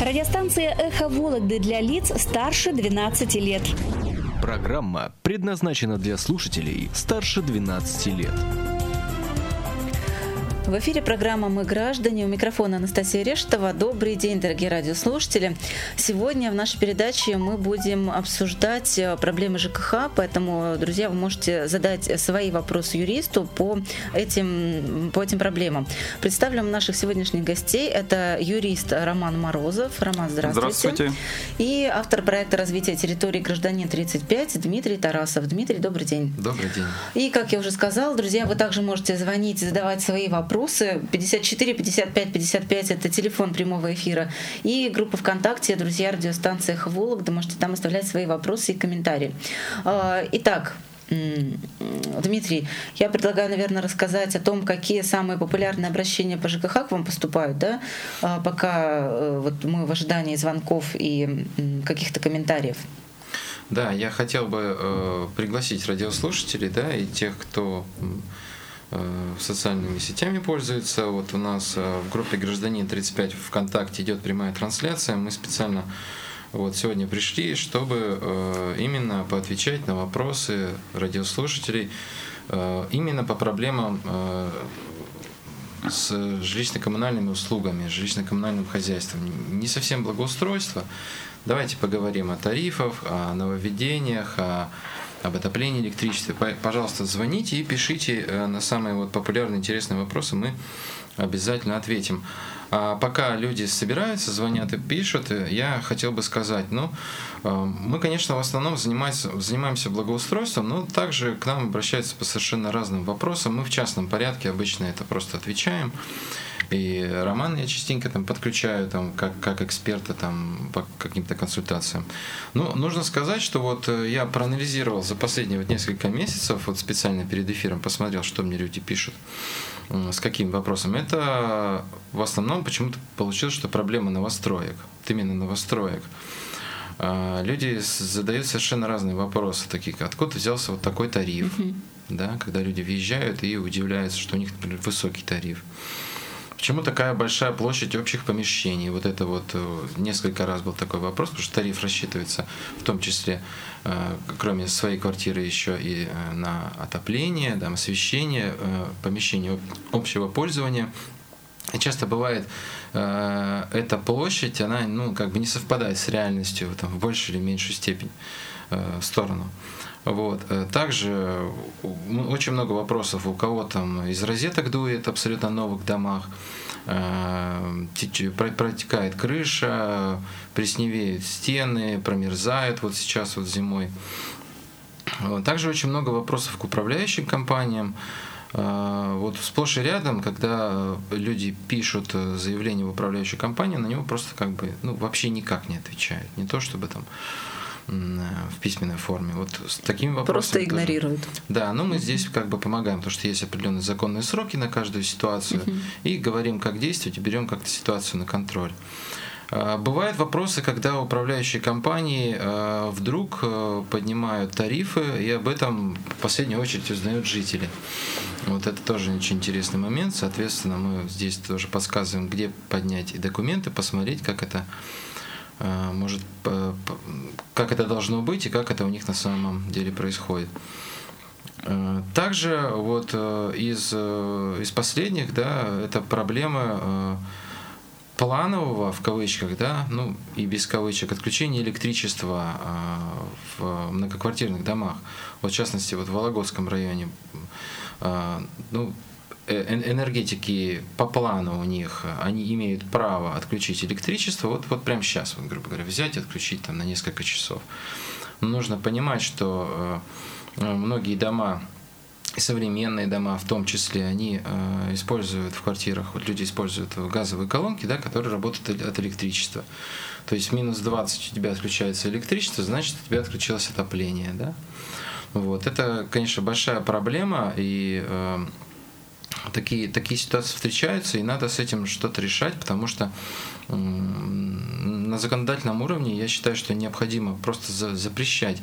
Радиостанция «Эхо Вологды» для лиц старше 12 лет. Программа предназначена для слушателей старше 12 лет. В эфире программа «Мы граждане». У микрофона Анастасия Рештова. Добрый день, дорогие радиослушатели. Сегодня в нашей передаче мы будем обсуждать э, проблемы ЖКХ, поэтому, друзья, вы можете задать свои вопросы юристу по этим, по этим проблемам. Представлю наших сегодняшних гостей. Это юрист Роман Морозов. Роман, здравствуйте. Здравствуйте. И автор проекта развития территории «Гражданин 35» Дмитрий Тарасов. Дмитрий, добрый день. Добрый день. И, как я уже сказала, друзья, вы также можете звонить, задавать свои вопросы вопросы. 54 55 55 это телефон прямого эфира. И группа ВКонтакте «Друзья радиостанция Вологда». Можете там оставлять свои вопросы и комментарии. А, итак, Дмитрий, я предлагаю, наверное, рассказать о том, какие самые популярные обращения по ЖКХ к вам поступают, да, а, пока э, вот мы в ожидании звонков и каких-то комментариев. Да, я хотел бы э, пригласить радиослушателей, да, и тех, кто социальными сетями пользуется. Вот у нас э, в группе «Гражданин 35» ВКонтакте идет прямая трансляция. Мы специально вот сегодня пришли, чтобы э, именно поотвечать на вопросы радиослушателей именно по проблемам с жилищно-коммунальными услугами, жилищно-коммунальным хозяйством. Не совсем благоустройство. Давайте поговорим о тарифах, о нововведениях, о об отоплении электричестве, пожалуйста, звоните и пишите э, на самые вот популярные интересные вопросы, мы обязательно ответим. А пока люди собираются, звонят и пишут, э, я хотел бы сказать, ну, э, мы, конечно, в основном занимаемся, занимаемся благоустройством, но также к нам обращаются по совершенно разным вопросам. Мы в частном порядке обычно это просто отвечаем. И Роман я частенько там подключаю там, как, как эксперта там, по каким-то консультациям. Ну, нужно сказать, что вот э, я проанализировал за последние вот несколько месяцев, вот специально перед эфиром посмотрел, что мне люди пишут, с каким вопросом. Это в основном почему-то получилось, что проблема новостроек. Вот именно новостроек. А, люди задают совершенно разные вопросы, такие как откуда взялся вот такой тариф, uh-huh. да, когда люди въезжают и удивляются, что у них, например, высокий тариф. Почему такая большая площадь общих помещений? Вот это вот э, несколько раз был такой вопрос, потому что тариф рассчитывается в том числе, э, кроме своей квартиры, еще и э, на отопление, там, освещение, помещение общего пользования. И часто бывает, эта площадь, она ну, как бы не совпадает с реальностью там, в большей или меньшей степени сторону. Вот. Э, также очень много вопросов, у кого там из розеток дует абсолютно новых домах, э, протекает крыша, пресневеют стены, промерзают вот сейчас вот зимой. Также очень много вопросов к управляющим компаниям. Э, вот сплошь и рядом, когда люди пишут заявление в управляющую компанию, на него просто как бы ну, вообще никак не отвечают. Не то чтобы там в письменной форме. Вот с такими вопросами. Просто игнорируют. Тоже. Да, но мы здесь как бы помогаем, потому что есть определенные законные сроки на каждую ситуацию, uh-huh. и говорим, как действовать, и берем как-то ситуацию на контроль. А, бывают вопросы, когда управляющие компании а, вдруг а, поднимают тарифы, и об этом в последнюю очередь узнают жители. Вот это тоже очень интересный момент. Соответственно, мы здесь тоже подсказываем, где поднять документы, посмотреть, как это Э, может, как это должно быть и как это у них на самом деле происходит. Э, также вот э, из, из последних, да, это проблема планового, в кавычках, да, ну и без кавычек, отключения электричества в многоквартирных домах. Вот в частности, вот в Вологодском районе, ну, Э, энергетики по плану у них, они имеют право отключить электричество, вот, вот прямо сейчас, вот, грубо говоря, взять и отключить там на несколько часов. Но нужно понимать, что э, многие дома, современные дома в том числе, они э, используют в квартирах, вот люди используют газовые колонки, да, которые работают от электричества. То есть минус 20 у тебя отключается электричество, значит у тебя отключилось отопление. Да? Вот. Это, конечно, большая проблема, и э, такие, такие ситуации встречаются, и надо с этим что-то решать, потому что на законодательном уровне я считаю, что необходимо просто за, запрещать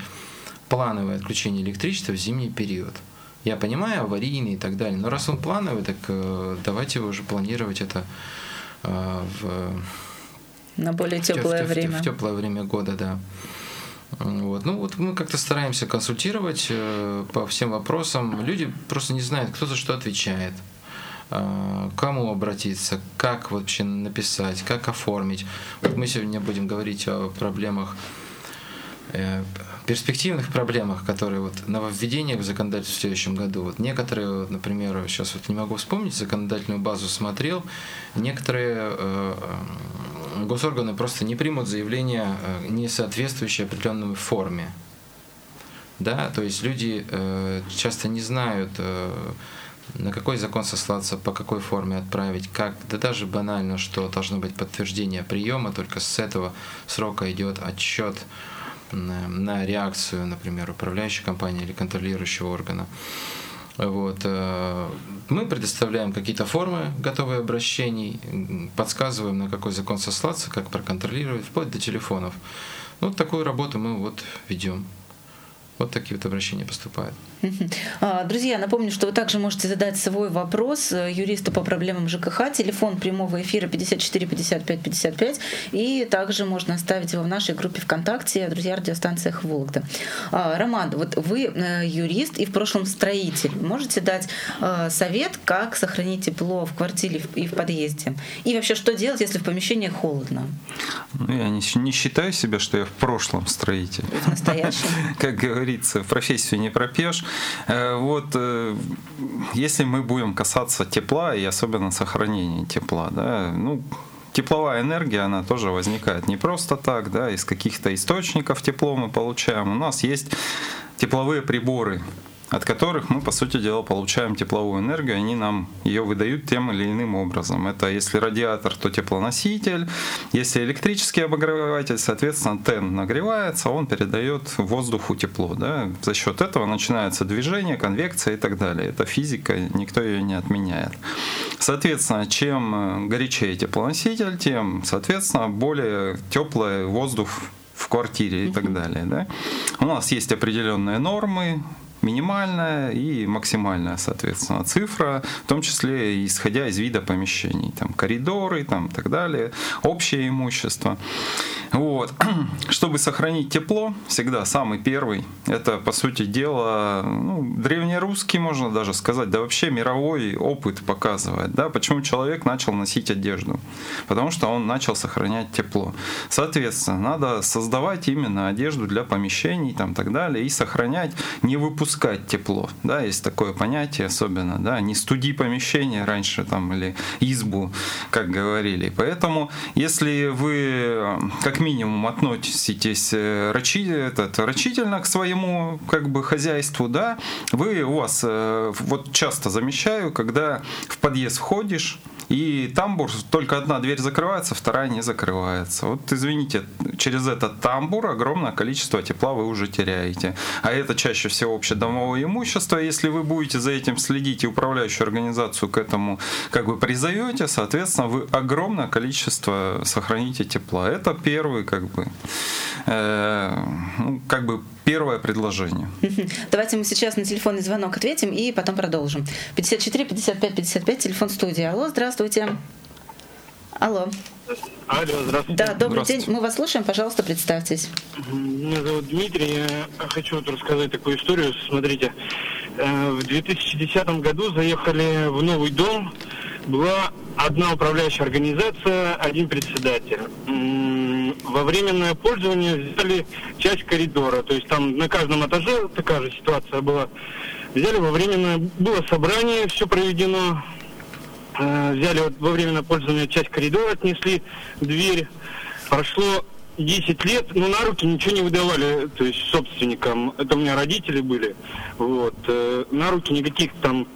плановое отключение электричества в зимний период. Я понимаю, аварийный и так далее, но раз он плановый, так э, давайте уже планировать это э, в На более теплое в, в, время. В, в теплое время года, да. Вот. Ну вот мы как-то стараемся консультировать э, по всем вопросам. Люди просто не знают, кто за что отвечает, э, кому обратиться, как вообще написать, как оформить. Вот мы сегодня будем говорить о проблемах э, перспективных проблемах, которые вот нововведениях в законодательстве в следующем году. Вот некоторые, вот, например, сейчас вот не могу вспомнить, законодательную базу смотрел, некоторые э, госорганы просто не примут заявление, э, не соответствующее определенной форме. Да, то есть люди э, часто не знают, э, на какой закон сослаться, по какой форме отправить, как, да даже банально, что должно быть подтверждение приема, только с этого срока идет отчет на реакцию, например, управляющей компании или контролирующего органа. Вот. Э, мы предоставляем какие-то формы готовые обращений, подсказываем, на какой закон сослаться, как проконтролировать, вплоть до телефонов. Ну, такую работу мы вот ведем. Вот такие вот обращения поступают. А, друзья, напомню, что вы также можете задать свой вопрос э, юристу по проблемам ЖКХ. Телефон прямого эфира 54 55 55. И также можно оставить его в нашей группе ВКонтакте «Друзья радиостанциях Вологда». А, Роман, вот вы э, юрист и в прошлом строитель. Можете дать э, совет, как сохранить тепло в квартире и в подъезде? И вообще, что делать, если в помещении холодно? Ну, я не, не считаю себя, что я в прошлом строитель. В настоящем? Как говорится, профессию не пропьешь. Э, вот э, если мы будем касаться тепла и особенно сохранения тепла, да, ну, тепловая энергия, она тоже возникает не просто так, да, из каких-то источников тепло мы получаем. У нас есть тепловые приборы, от которых мы, по сути дела, получаем тепловую энергию, они нам ее выдают тем или иным образом. Это если радиатор, то теплоноситель, если электрический обогреватель, соответственно, ТЭН нагревается, он передает воздуху тепло. Да? За счет этого начинается движение, конвекция и так далее. Это физика, никто ее не отменяет. Соответственно, чем горячее теплоноситель, тем, соответственно, более теплый воздух в квартире и так далее. Да? У нас есть определенные нормы, минимальная и максимальная, соответственно, цифра, в том числе исходя из вида помещений, там коридоры, там так далее, общее имущество. Вот. Чтобы сохранить тепло, всегда самый первый, это, по сути дела, ну, древнерусский, можно даже сказать, да вообще мировой опыт показывает, да, почему человек начал носить одежду. Потому что он начал сохранять тепло. Соответственно, надо создавать именно одежду для помещений, там так далее, и сохранять, не выпускать тепло, да, есть такое понятие особенно, да, не студи помещение раньше там или избу, как говорили. Поэтому, если вы как как минимум относитесь э, рачи, этот, рачительно к своему как бы хозяйству, да, вы у вас э, вот часто замечаю, когда в подъезд входишь, и тамбур, только одна дверь закрывается, вторая не закрывается. Вот извините, через этот тамбур огромное количество тепла вы уже теряете. А это чаще всего общедомовое имущество. Если вы будете за этим следить и управляющую организацию к этому как бы призовете, соответственно, вы огромное количество сохраните тепла. Это первый как бы, э, ну, как бы первое предложение. Давайте мы сейчас на телефонный звонок ответим и потом продолжим. 54 55 55, телефон студии. Алло, здравствуйте. Алло. Алло, здравствуйте. Да, добрый день. Мы вас слушаем. Пожалуйста, представьтесь. Меня зовут Дмитрий. Я хочу вот рассказать такую историю. Смотрите, э, в 2010 году заехали в новый дом. Была одна управляющая организация, один председатель во временное пользование взяли часть коридора. То есть там на каждом этаже такая же ситуация была. Взяли во временное, было собрание, все проведено. Э, взяли вот во временное пользование часть коридора, отнесли дверь. Прошло 10 лет, но на руки ничего не выдавали, то есть собственникам. Это у меня родители были. Вот. Э, на руки никаких там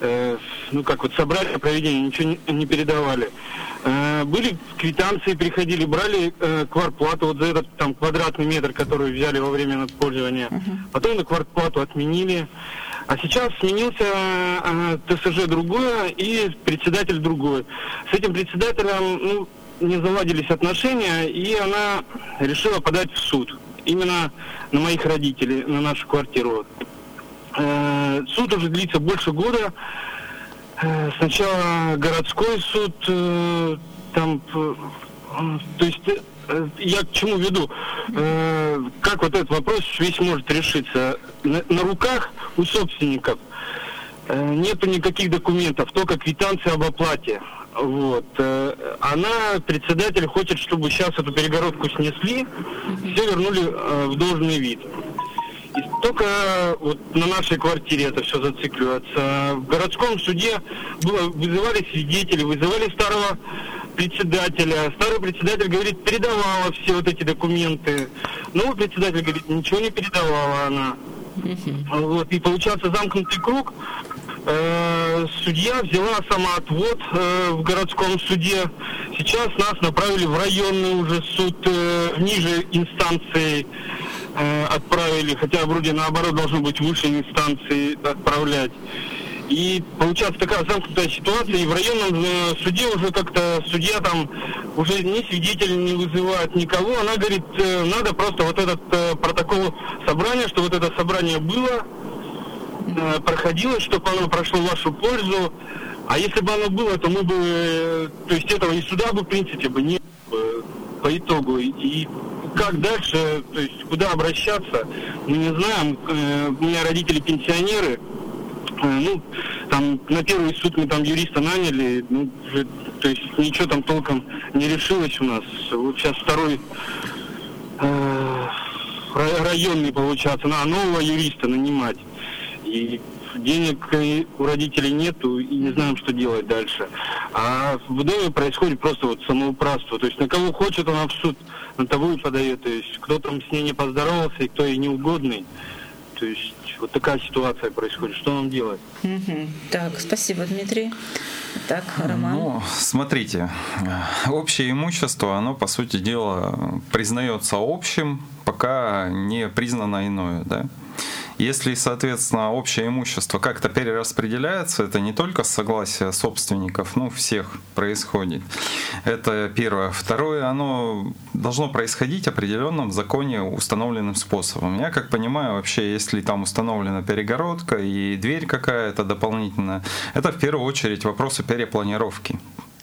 э, ну как вот собрания проведения, ничего не передавали. Э, были квитанции, приходили, брали э, квартплату вот за этот там квадратный метр, который взяли во время пользования. Uh-huh. Потом на квартплату отменили. А сейчас сменился э, ТСЖ другое и председатель другой. С этим председателем ну, не заладились отношения, и она решила подать в суд. Именно на моих родителей, на нашу квартиру. Э, суд уже длится больше года. Э, сначала городской суд, э, там, то есть я к чему веду? Как вот этот вопрос весь может решиться? На, руках у собственников нету никаких документов, только квитанция об оплате. Вот. Она, председатель, хочет, чтобы сейчас эту перегородку снесли, все вернули в должный вид. И только вот на нашей квартире это все зацикливается. В городском суде было, вызывали свидетелей, вызывали старого председателя. Старый председатель говорит, передавала все вот эти документы. Новый председатель говорит, ничего не передавала она. Вот, и получается замкнутый круг. Э, судья взяла самоотвод э, в городском суде. Сейчас нас направили в районный уже суд э, ниже инстанции э, отправили, хотя вроде наоборот должно быть выше инстанции отправлять. И получается такая замкнутая ситуация, и в районном э, суде уже как-то судья там уже ни свидетелей не вызывает никого. Она говорит, э, надо просто вот этот э, протокол собрания, что вот это собрание было, э, проходило, чтобы оно прошло вашу пользу. А если бы оно было, то мы бы, э, то есть этого и суда бы в принципе бы не было бы по итогу. И как дальше, то есть куда обращаться, мы не знаем. Э, У меня родители пенсионеры, Э, ну, там на первый суд мы там юриста наняли, ну, то есть ничего там толком не решилось у нас. Вот сейчас второй э, ра- районный, получается, на нового юриста нанимать. И денег у родителей нету, и не знаем, что делать дальше. А в доме происходит просто вот самоуправство. То есть на кого хочет она в суд, на того и подает. То есть кто там с ней не поздоровался, и кто ей неугодный. То есть вот такая ситуация происходит. Что нам делать? Мгм. Так, спасибо, Дмитрий. Так, Роман. Ну, смотрите, э, общее имущество, оно, по сути дела, признается общим, пока не признано иное, да? Если, соответственно, общее имущество как-то перераспределяется, это не только с согласия собственников, ну, всех происходит. Это первое. Второе, оно должно происходить определенным законе установленным способом. Я как понимаю, вообще, если там установлена перегородка и дверь какая-то дополнительная, это в первую очередь вопросы перепланировки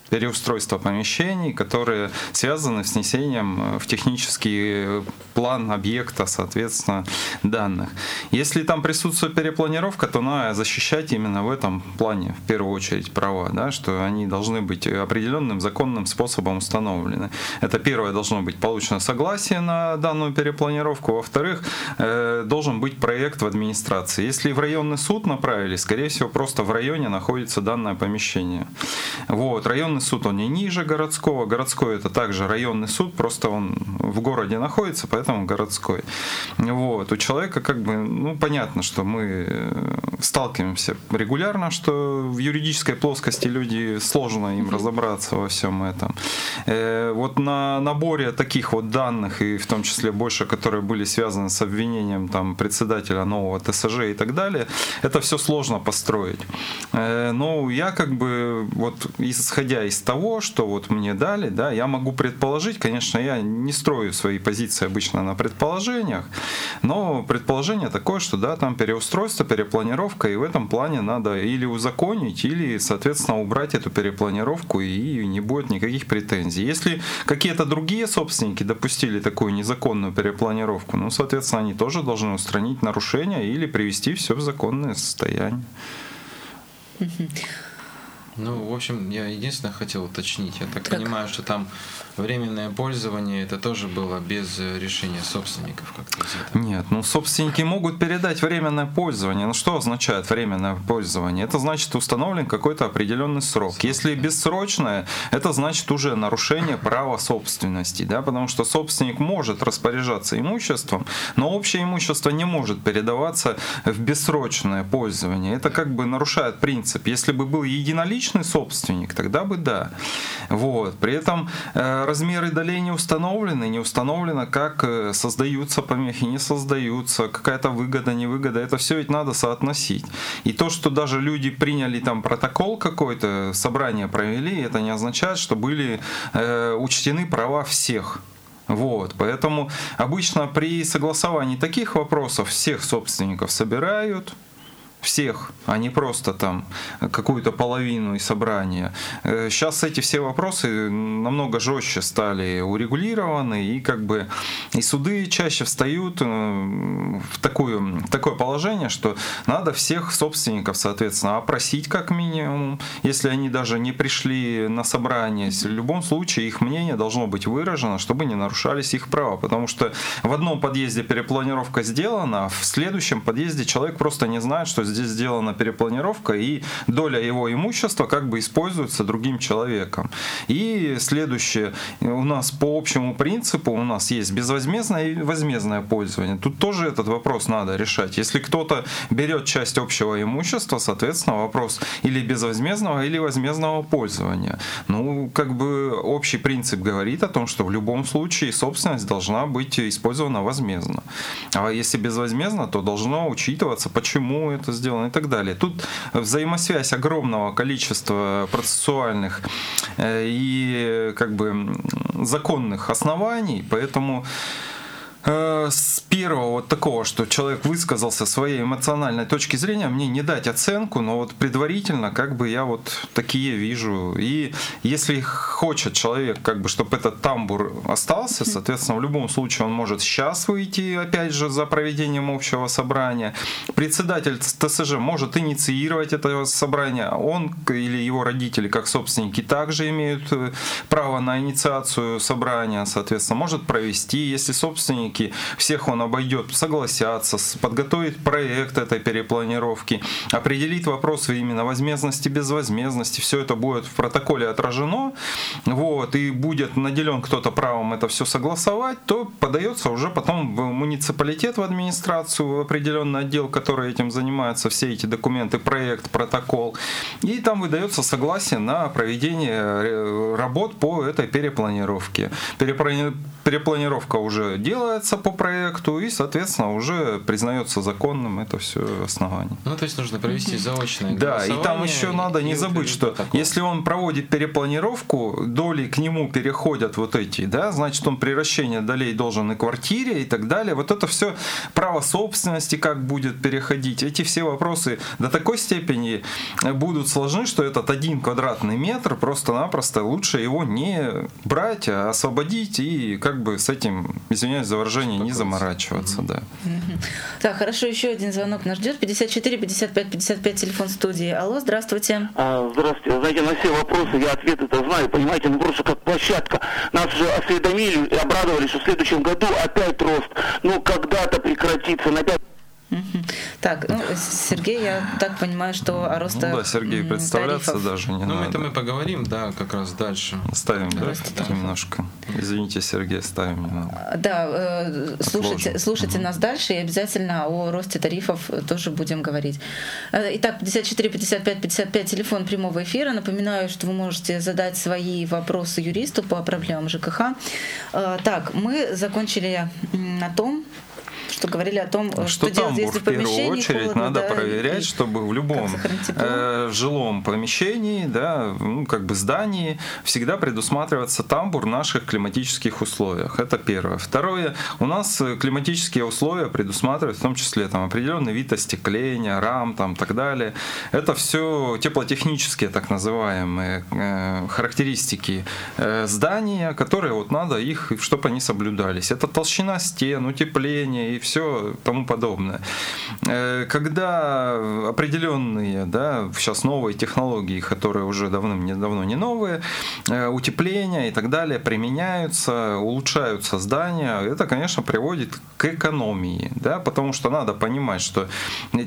переустройства помещений, которые связаны с внесением э, в технический план объекта, соответственно, данных. Если там присутствует перепланировка, то надо защищать именно в этом плане, в первую очередь, права, да, что они должны быть определенным законным способом установлены. Это первое, должно быть получено согласие на данную перепланировку. Во-вторых, э, должен быть проект в администрации. Если в районный суд направили, скорее всего, просто в районе находится данное помещение. Вот, районный суд, он не ниже городского. Городской это также районный суд, просто он в городе находится, поэтому городской. Вот, у человека как бы, ну, понятно, что мы сталкиваемся регулярно, что в юридической плоскости люди, сложно им разобраться во всем этом. Э, Вот на наборе таких вот данных, и в том числе больше, которые были связаны с обвинением там, председателя нового ТСЖ и так далее, это все сложно построить. Э, Но я как бы, вот исходя из того, что вот мне дали, да, я могу предположить, конечно, я не строю свои позиции обычно на предположениях, но предположение такое, что да, там переустройство, перепланировка, и в этом плане надо или узаконить, или, соответственно, убрать эту перепланировку, и не будет никаких претензий. Если какие-то другие собственники допустили такую незаконную перепланировку, ну, соответственно, они тоже должны устранить нарушения или привести все в законное состояние. Ну, в общем, я единственное хотел уточнить. Я так, Так. понимаю, что там временное пользование это тоже было без э, решения собственников как-то взято. Нет, ну собственники могут передать временное пользование. Ну что означает временное пользование? Это значит установлен какой-то определенный срок. Если бессрочное, это значит уже нарушение права собственности, да, потому что собственник может распоряжаться имуществом, но общее имущество не может передаваться в бессрочное пользование. Это как бы нарушает принцип. Если бы был единоличный собственник, тогда бы да. Вот. При этом э, размеры долей не установлены, не установлено, как э, создаются помехи, не создаются, какая-то выгода, невыгода. Это все ведь надо соотносить. И то, что даже люди приняли там протокол какой-то, собрание провели, это не означает, что были э, учтены права всех. Вот, поэтому обычно при согласовании таких вопросов всех собственников собирают, всех, а не просто там какую-то половину и собрания. Сейчас эти все вопросы намного жестче стали урегулированы, и как бы и суды чаще встают в, такую, в такое положение, что надо всех собственников, соответственно, опросить как минимум, если они даже не пришли на собрание. В любом случае их мнение должно быть выражено, чтобы не нарушались их права, потому что в одном подъезде перепланировка сделана, а в следующем подъезде человек просто не знает, что здесь сделана перепланировка, и доля его имущества как бы используется другим человеком. И следующее, у нас по общему принципу у нас есть безвозмездное и возмездное пользование. Тут тоже этот вопрос надо решать. Если кто-то берет часть общего имущества, соответственно, вопрос или безвозмездного, или возмездного пользования. Ну, как бы общий принцип говорит о том, что в любом случае собственность должна быть использована возмездно. А если безвозмездно, то должно учитываться, почему это сделано и так далее. Тут взаимосвязь огромного количества процессуальных э, и как бы законных оснований, поэтому Э, с первого вот такого, что человек высказался своей эмоциональной точки зрения, мне не дать оценку, но вот предварительно как бы я вот такие вижу. И если хочет человек, как бы, чтобы этот тамбур остался, соответственно, в любом случае он может сейчас выйти, опять же, за проведением общего собрания. Председатель ТСЖ может инициировать это собрание, он или его родители, как собственники, также имеют э, право на инициацию собрания, соответственно, может провести, если собственник планировки, всех он обойдет, согласятся, подготовить проект этой перепланировки, определить вопросы именно возмездности, безвозмездности, все это будет в протоколе отражено, вот, и будет наделен кто-то правом это все согласовать, то подается уже потом в муниципалитет, в администрацию, в определенный отдел, который этим занимается, все эти документы, проект, протокол, и там выдается согласие на проведение э, работ по этой перепланировке. Перепланировка уже делается, решается по проекту и, соответственно, уже признается законным это все основание. Ну, то есть нужно провести заочное Да, и там еще надо не забыть, что протокол. если он проводит перепланировку, доли к нему переходят вот эти, да, значит, он превращение долей должен и квартире и так далее. Вот это все право собственности как будет переходить. Эти все вопросы до такой степени будут сложны, что этот один квадратный метр просто-напросто лучше его не брать, а освободить и как бы с этим, извиняюсь за выражение, не заморачиваться, да. Так, хорошо, еще один звонок нас ждет. 54 55 55 телефон студии. Алло, здравствуйте. А, здравствуйте. Знаете, на все вопросы я ответы-то знаю, понимаете, ну просто как площадка. Нас же осведомили и обрадовали, что в следующем году опять рост. Ну, когда-то прекратится, на 5 так, ну, Сергей, я так понимаю, что о росте Ну да, Сергей представляться тарифов. даже не ну, надо. Ну, это мы поговорим, да, как раз дальше. Ставим, да, да, немножко. Извините, Сергей, ставим немного. Да, э, слушайте, слушайте угу. нас дальше и обязательно о росте тарифов тоже будем говорить. Э, итак, 54 55 55 телефон прямого эфира. Напоминаю, что вы можете задать свои вопросы юристу по проблемам ЖКХ. Э, так, мы закончили на том, что говорили о том, что, что делать, если в первую очередь холодно, надо да, проверять, и чтобы в любом э, жилом помещении, да, ну, как бы здании всегда предусматриваться тамбур в наших климатических условиях. Это первое. Второе, у нас климатические условия предусматривают в том числе там определенный вид остекления, рам, там так далее. Это все теплотехнические так называемые э, характеристики э, здания, которые вот надо их, чтобы они соблюдались. Это толщина стен, утепление и все тому подобное. Э, когда определенные, да, сейчас новые технологии, которые уже давным-давно не новые, э, утепления и так далее применяются, улучшаются здания, это, конечно, приводит к экономии, да, потому что надо понимать, что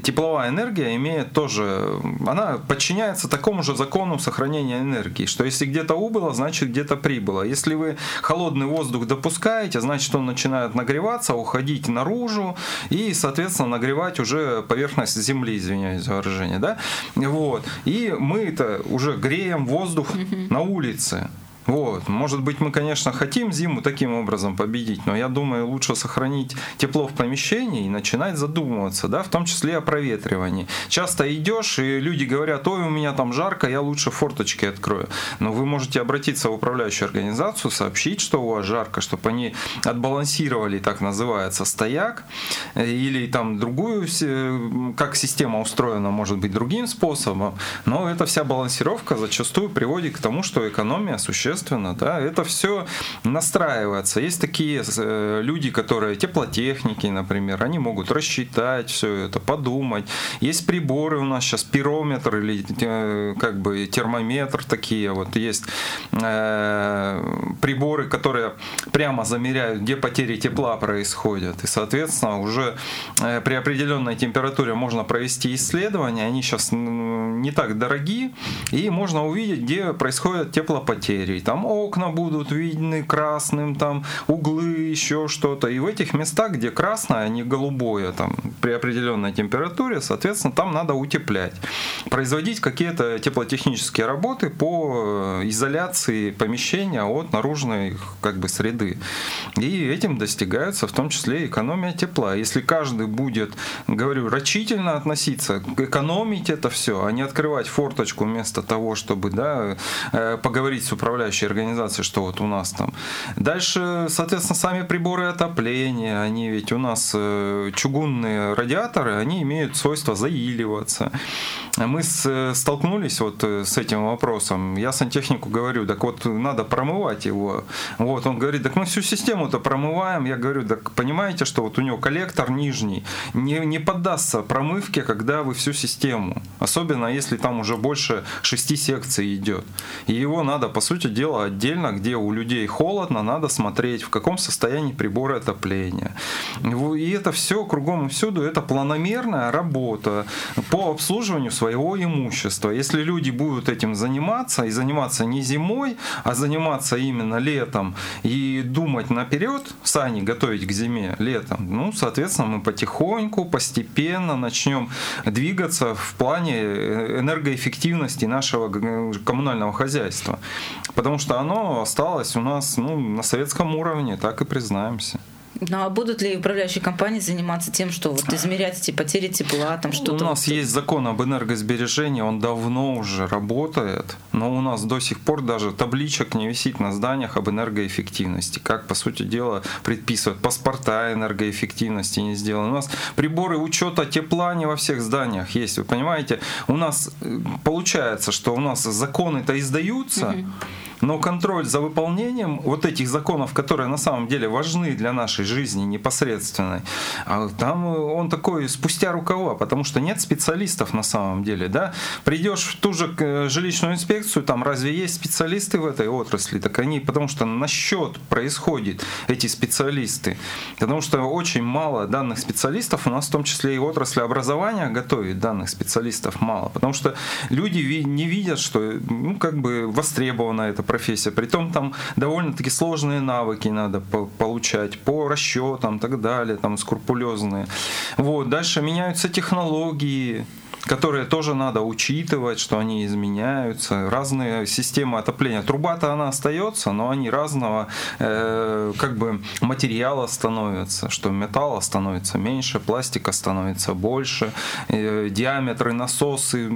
тепловая энергия имеет тоже, она подчиняется такому же закону сохранения энергии, что если где-то убыло, значит где-то прибыло. Если вы холодный воздух допускаете, значит он начинает нагреваться, уходить наружу, наружу и, соответственно, нагревать уже поверхность земли, извиняюсь за выражение, да, вот. И мы это уже греем воздух на улице. Вот. Может быть, мы, конечно, хотим зиму таким образом победить, но я думаю, лучше сохранить тепло в помещении и начинать задумываться, да, в том числе о проветривании. Часто идешь, и люди говорят, ой, у меня там жарко, я лучше форточки открою. Но вы можете обратиться в управляющую организацию, сообщить, что у вас жарко, чтобы они отбалансировали, так называется, стояк, или там другую, как система устроена, может быть, другим способом. Но эта вся балансировка зачастую приводит к тому, что экономия существенно, да, это все настраивается. Есть такие э, люди, которые теплотехники, например, они могут рассчитать все это, подумать. Есть приборы у нас сейчас, пирометр или э, как бы термометр такие вот есть э, приборы, которые прямо замеряют, где потери тепла происходят. И, соответственно, уже при определенной температуре можно провести исследования. Они сейчас не так дороги, и можно увидеть, где происходят теплопотери. Там окна будут видны красным, там углы, еще что-то. И в этих местах, где красное, а не голубое, там при определенной температуре, соответственно, там надо утеплять. Производить какие-то теплотехнические работы по э, изоляции помещения от наружной как бы среды. И этим достигается в том числе экономия тепла. Если каждый будет, говорю, рачительно относиться, экономить это все, а не открывать форточку вместо того, чтобы да, э, поговорить с управляющей организацией, что вот у нас там. Дальше, соответственно, сами приборы отопления, они ведь у нас э, чугунные радиаторы, они имеют свойство заиливаться. Мы с, столкнулись вот э, с этим вопросом. Я сантехнику говорю, так вот надо промывать его. Вот он говорит, так мы всю систему-то промываем. Я говорю, так понимаете, что вот у него коллектор нижний не, не поддастся промывке, когда вы всю систему. Особенно если там уже больше шести секций идет. И его надо, по сути дела, отдельно, где у людей холодно, надо смотреть, в каком состоянии приборы отопления. И это все кругом и всюду, это планомерная работа по обслуживанию своего имущества. Если люди будут этим заниматься, и заниматься не зимой, а заниматься именно летом, и думать наперед, сани готовить к зиме летом, ну, соответственно, мы потихоньку, постепенно начнем двигаться в плане энергоэффективности нашего коммунального хозяйства. Потому что оно осталось у нас ну, на советском уровне, так и признаемся. Ну а будут ли управляющие компании заниматься тем, что вот измерять эти потери тепла, там что-то? У нас вот... есть закон об энергосбережении, он давно уже работает, но у нас до сих пор даже табличек не висит на зданиях об энергоэффективности. Как, по сути дела, предписывают паспорта энергоэффективности не сделаны. У нас приборы учета тепла не во всех зданиях есть. Вы понимаете, у нас э, получается, что у нас законы-то издаются, угу но контроль за выполнением вот этих законов, которые на самом деле важны для нашей жизни непосредственной, а там он такой спустя рукава, потому что нет специалистов на самом деле. Да? Придешь в ту же э, жилищную инспекцию, там разве есть специалисты в этой отрасли? Так они, потому что на счет происходят эти специалисты. Потому что очень мало данных специалистов, у нас в том числе и отрасли образования готовит данных специалистов мало. Потому что люди не видят, что ну, как бы востребовано это профессия. Притом там довольно-таки сложные навыки надо получать по расчетам и так далее, там скрупулезные. Вот. Дальше меняются технологии, которые тоже надо учитывать, что они изменяются. Разные системы отопления. Труба-то она остается, но они разного э, как бы материала становятся, что металла становится меньше, пластика становится больше, э, диаметры, насосы,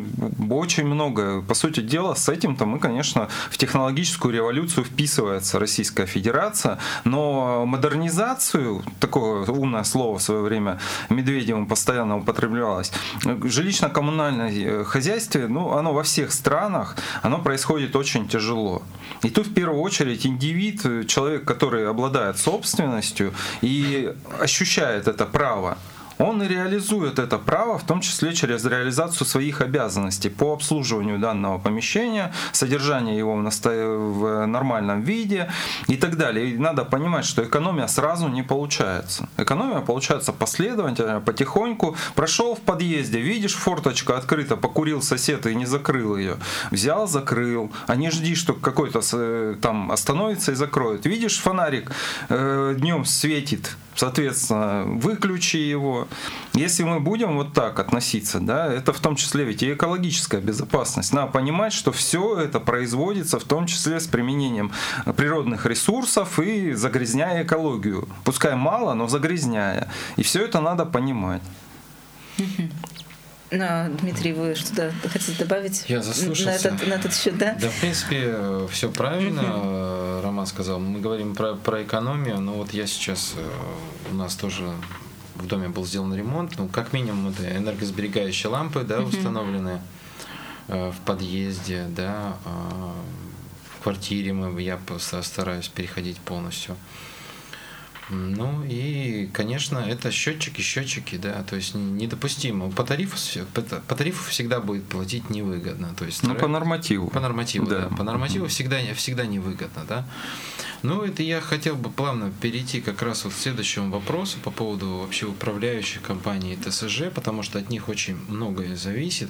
очень много. По сути дела, с этим-то мы, конечно, в технологическую революцию вписывается Российская Федерация, но модернизацию, такое умное слово в свое время Медведевым постоянно употреблялось, жилищно коммунальное э, хозяйстве, ну, оно во всех странах, оно происходит очень тяжело. И тут в первую очередь индивид, э, человек, который обладает собственностью и ощущает это право, он и реализует это право, в том числе через реализацию своих обязанностей по обслуживанию данного помещения, содержание его в, нормальном виде и так далее. И надо понимать, что экономия сразу не получается. Экономия получается последовательно, потихоньку. Прошел в подъезде, видишь, форточка открыта, покурил сосед и не закрыл ее. Взял, закрыл. А не жди, что какой-то э, там остановится и закроет. Видишь, фонарик э, днем светит, соответственно, выключи его, Если мы будем вот так относиться, да, это в том числе ведь и экологическая безопасность. Надо понимать, что все это производится в том числе с применением природных ресурсов и загрязняя экологию. Пускай мало, но загрязняя. И все это надо понимать. На, Дмитрий, вы что-то хотите добавить? Я заслушался. На этот, на этот счет, да? Да, в принципе, все правильно. Роман сказал. Мы говорим про, про экономию, но вот я сейчас, у нас тоже в доме был сделан ремонт. Ну, как минимум, это энергосберегающие лампы, да, установлены в подъезде, да, в квартире мы, я стараюсь переходить полностью. Ну и, конечно, это счетчики, счетчики, да, то есть недопустимо. По тарифу, по тарифу всегда будет платить невыгодно. То есть, ну, по нормативу. По нормативу, да. да. По нормативу всегда, всегда невыгодно, да. Ну, это я хотел бы плавно перейти как раз вот к следующему вопросу по поводу вообще управляющих компаний ТСЖ, потому что от них очень многое зависит.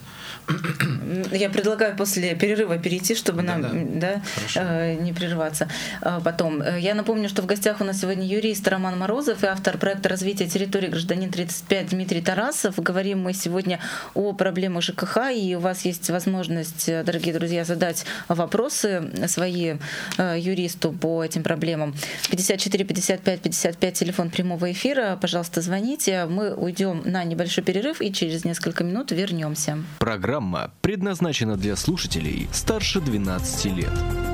Я предлагаю после перерыва перейти, чтобы нам да, да, э, не прерываться. А потом, э, я напомню, что в гостях у нас сегодня юрист Роман Морозов и автор проекта развития территории гражданин 35 Дмитрий Тарасов. Говорим мы сегодня о проблемах ЖКХ, и у вас есть возможность, дорогие друзья, задать вопросы свои э, юристу по этим проблемам. 54 55 55 телефон прямого эфира. Пожалуйста, звоните. Мы уйдем на небольшой перерыв и через несколько минут вернемся. Программа предназначена для слушателей старше 12 лет.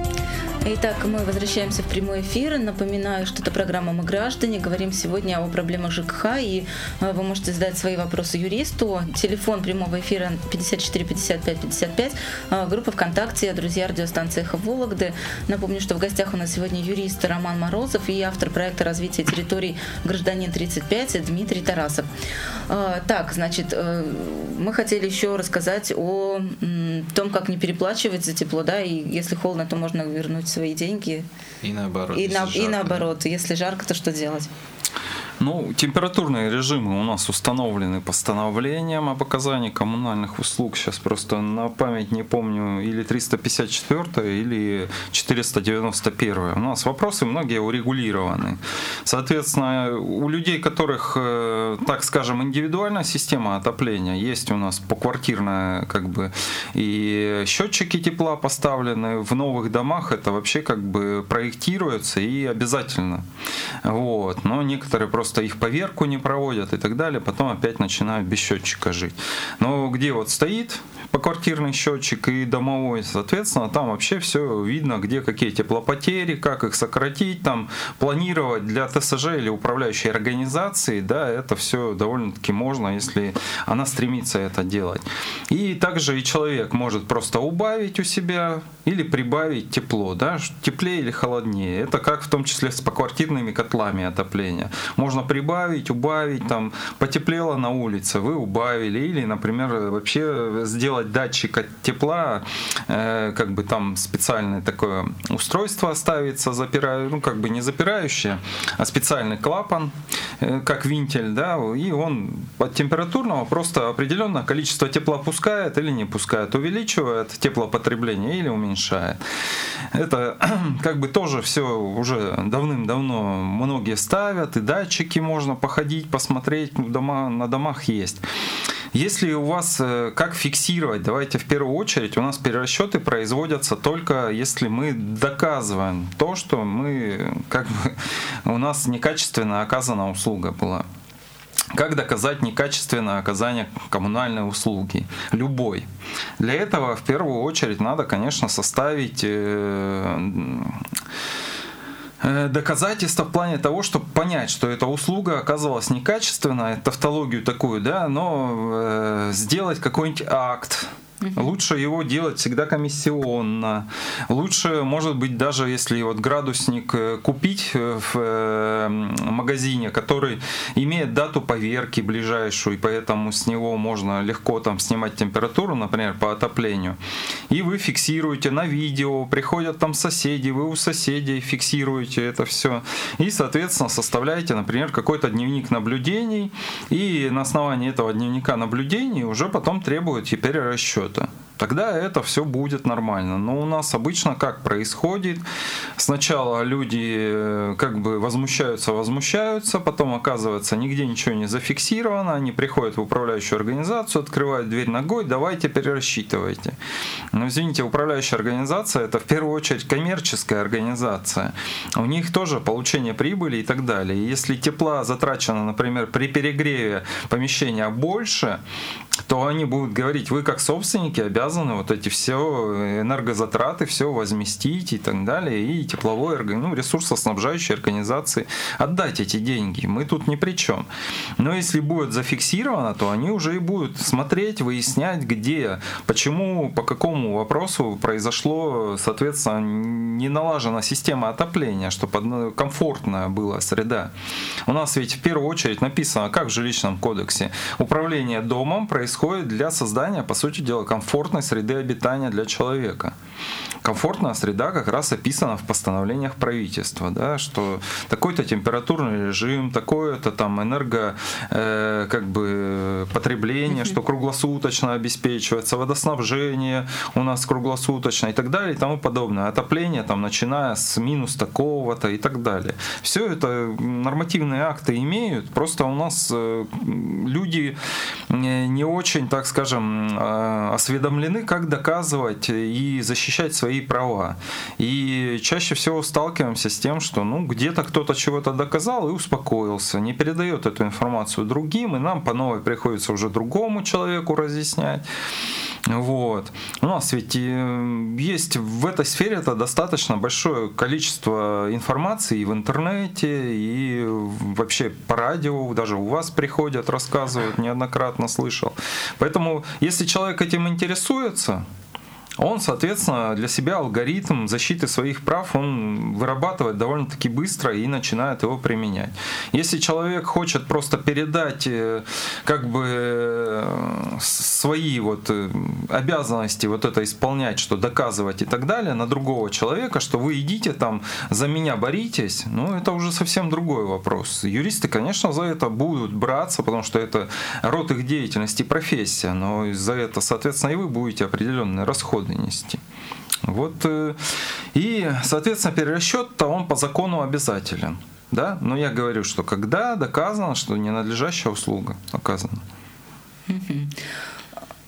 Итак, мы возвращаемся в прямой эфир. Напоминаю, что это программа «Мы граждане». Говорим сегодня о проблемах ЖКХ, и э, вы можете задать свои вопросы юристу. Телефон прямого эфира 54 55 55. Группа ВКонтакте «Друзья радиостанции «Эхо Вологды». Напомню, что в гостях у нас сегодня юрист Роман Морозов и автор проекта развития территорий «Гражданин 35» Дмитрий Тарасов. Э, так, значит, э, мы хотели еще рассказать о том, как не переплачивать за тепло, да, и если холодно, то можно вернуть свои деньги. И наоборот. И, на, и наоборот, если жарко, то что делать? Ну, температурные режимы у нас установлены постановлением об оказании коммунальных услуг. Сейчас просто на память не помню, или 354 или 491. У нас вопросы многие урегулированы. Соответственно, у людей, которых, э, так скажем, индивидуальная система отопления, есть у нас поквартирная, как бы, и счетчики тепла поставлены в новых домах, это вообще как бы проектируется и обязательно. Вот. Но некоторые просто просто их поверку не проводят и так далее, потом опять начинают без счетчика жить. Но где вот стоит поквартирный счетчик и домовой, соответственно, там вообще все видно, где какие теплопотери, как их сократить, там планировать для ТСЖ или управляющей организации, да, это все довольно-таки можно, если она стремится это делать. И также и человек может просто убавить у себя или прибавить тепло, да, теплее или холоднее. Это как в том числе с поквартирными котлами отопления. Можно прибавить, убавить, там потеплело на улице, вы убавили, или, например, вообще сделать датчик от тепла, э, как бы там специальное такое устройство ставится, запираю, ну как бы не запирающее, а специальный клапан, э, как винтель, да, и он от температурного просто определенное количество тепла пускает или не пускает, увеличивает теплопотребление или уменьшает. Это как бы тоже все уже давным-давно многие ставят, и датчики можно походить, посмотреть, дома, на домах есть. Если у вас э, как фиксировать, давайте в первую очередь, у нас перерасчеты производятся только если мы доказываем то, что мы как бы у нас некачественно оказана услуга была. Как доказать некачественное оказание коммунальной услуги? Любой. Для этого в первую очередь надо, конечно, составить э, Э, доказательства в плане того, чтобы понять, что эта услуга оказалась некачественной, тавтологию такую, да, но э, сделать какой-нибудь акт, Лучше его делать всегда комиссионно. Лучше, может быть, даже если вот градусник э, купить э, в э, магазине, который имеет дату поверки ближайшую, и поэтому с него можно легко там снимать температуру, например, по отоплению. И вы фиксируете на видео, приходят там соседи, вы у соседей фиксируете это все. И, соответственно, составляете, например, какой-то дневник наблюдений, и на основании этого дневника наблюдений уже потом требуете теперь расчет счета. Тогда это все будет нормально. Но у нас обычно как происходит? Сначала люди э, как бы возмущаются, возмущаются, потом оказывается нигде ничего не зафиксировано, они приходят в управляющую организацию, открывают дверь ногой, давайте перерасчитывайте. Но извините, управляющая организация это в первую очередь коммерческая организация. У них тоже получение прибыли и так далее. Если тепла затрачено, например, при перегреве помещения больше, то они будут говорить, вы как собственники обязаны вот эти все энергозатраты, все возместить и так далее, и тепловой ну, ресурсоснабжающей организации отдать эти деньги. Мы тут ни при чем. Но если будет зафиксировано, то они уже и будут смотреть, выяснять, где, почему, по какому вопросу произошло, соответственно, не налажена система отопления, чтобы комфортная была среда. У нас ведь в первую очередь написано, как в жилищном кодексе, управление домом происходит для создания, по сути дела, комфортной среды обитания для человека. Комфортная среда как раз описана в постановлениях правительства, да, что такой-то температурный режим, такое-то там энерго э, как бы потребление, что круглосуточно обеспечивается, водоснабжение у нас круглосуточно и так далее и тому подобное. Отопление там начиная с минус такого-то и так далее. Все это нормативные акты имеют, просто у нас э, люди не очень, так скажем, э, осведомлены, как доказывать и защищать свои права. И чаще всего сталкиваемся с тем, что ну, где-то кто-то чего-то доказал и успокоился, не передает эту информацию другим, и нам по новой приходится уже другому человеку разъяснять. Вот. У нас ведь есть в этой сфере это достаточно большое количество информации и в интернете, и вообще по радио, даже у вас приходят, рассказывают, неоднократно слышал. Поэтому, если человек этим интересуется, он, соответственно, для себя алгоритм защиты своих прав он вырабатывает довольно-таки быстро и начинает его применять. Если человек хочет просто передать э, как бы э, свои вот э, обязанности вот это исполнять, что доказывать и так далее на другого человека, что вы идите там за меня боритесь, ну это уже совсем другой вопрос. Юристы, конечно, за это будут браться, потому что это род их деятельности, профессия, но за это, соответственно, и вы будете определенные расходы расходы нести. Вот, э, и, соответственно, перерасчет-то он по закону обязателен. Да? Но я говорю, что когда доказано, что ненадлежащая услуга оказана.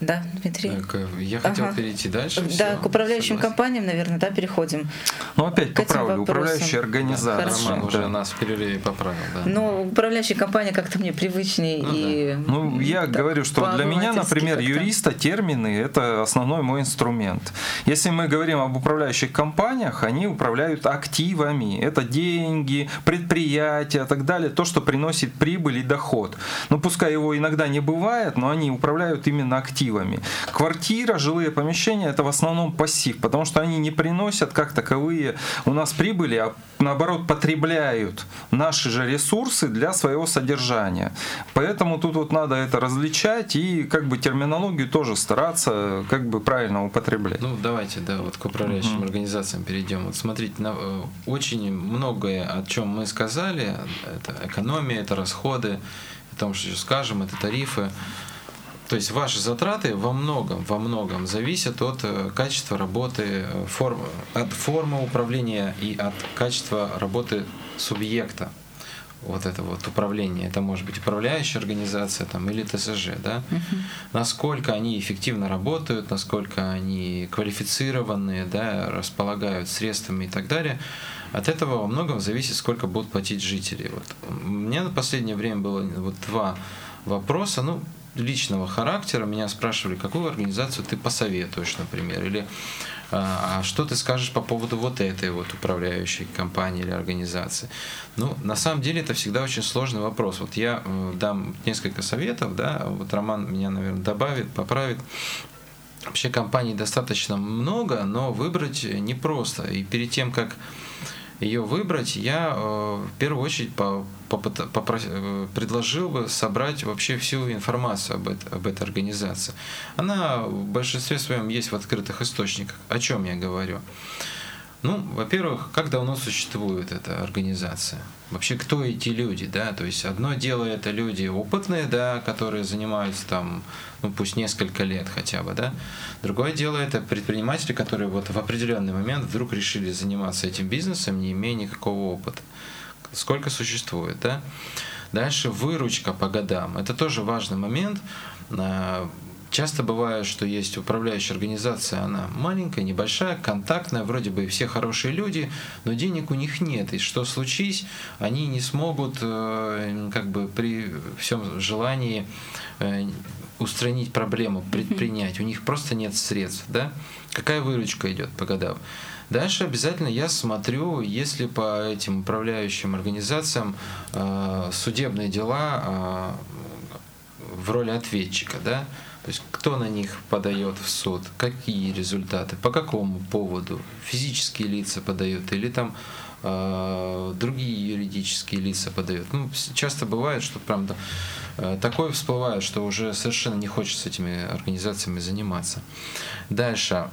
Да, Дмитрий. Так, э, я хотел ага. перейти дальше. Да, все, к управляющим согласен. компаниям, наверное, да, переходим. Ну, опять к поправлю, управляющие организации. Да, Роман да. уже нас в перерыве поправил, да. Ну, управляющая компания как-то мне привычнее ну, и... Да. Ну, я да, говорю, что для меня, например, юриста термины – это основной мой инструмент. Если мы говорим об управляющих компаниях, они управляют активами. Это деньги, предприятия и так далее, то, что приносит прибыль и доход. Ну, пускай его иногда не бывает, но они управляют именно активами активами. Квартира, жилые помещения – это в основном пассив, потому что они не приносят как таковые у нас прибыли, а наоборот потребляют наши же ресурсы для своего содержания. Поэтому тут вот надо это различать и как бы терминологию тоже стараться как бы правильно употреблять. Ну давайте, да, вот к управляющим угу. организациям перейдем. Вот смотрите, на, э, очень многое, о чем мы сказали, это экономия, это расходы, о том, что скажем, это тарифы. То есть ваши затраты во многом, во многом зависят от э, качества работы, э, форм, от формы управления и от качества работы субъекта. Вот это вот управление, это может быть управляющая организация там, или ТСЖ, да? Uh-huh. Насколько они эффективно работают, насколько они квалифицированные, да, располагают средствами и так далее. От этого во многом зависит, сколько будут платить жители. Вот. У меня на последнее время было вот два вопроса. Ну, личного характера меня спрашивали, какую организацию ты посоветуешь, например, или а, а что ты скажешь по поводу вот этой вот управляющей компании или организации? Ну, на самом деле это всегда очень сложный вопрос. Вот я э, дам несколько советов, да, вот Роман меня, наверное, добавит, поправит. Вообще компаний достаточно много, но выбрать непросто. И перед тем, как ее выбрать, я э, в первую очередь э, предложил бы собрать вообще всю информацию об, это, об этой организации. Она в большинстве своем есть в открытых источниках. О чем я говорю? Ну, во-первых, как давно существует эта организация? Вообще, кто эти люди, да? То есть одно дело это люди опытные, да, которые занимаются там, ну пусть несколько лет хотя бы, да. Другое дело это предприниматели, которые вот в определенный момент вдруг решили заниматься этим бизнесом, не имея никакого опыта. Сколько существует, да? Дальше выручка по годам. Это тоже важный момент а, Часто бывает, что есть управляющая организация, она маленькая, небольшая, контактная, вроде бы все хорошие люди, но денег у них нет. И что случись, они не смогут э, как бы при всем желании э, устранить проблему, предпринять. У них просто нет средств. Да? Какая выручка идет по годам? Дальше обязательно я смотрю, если по этим управляющим организациям э, судебные дела в роли ответчика, да, то есть кто на них подает в суд, какие результаты, по какому поводу, физические лица подают или там э, другие юридические лица подают. Ну, часто бывает, что правда э, такое всплывает, что уже совершенно не хочется этими организациями заниматься. Дальше.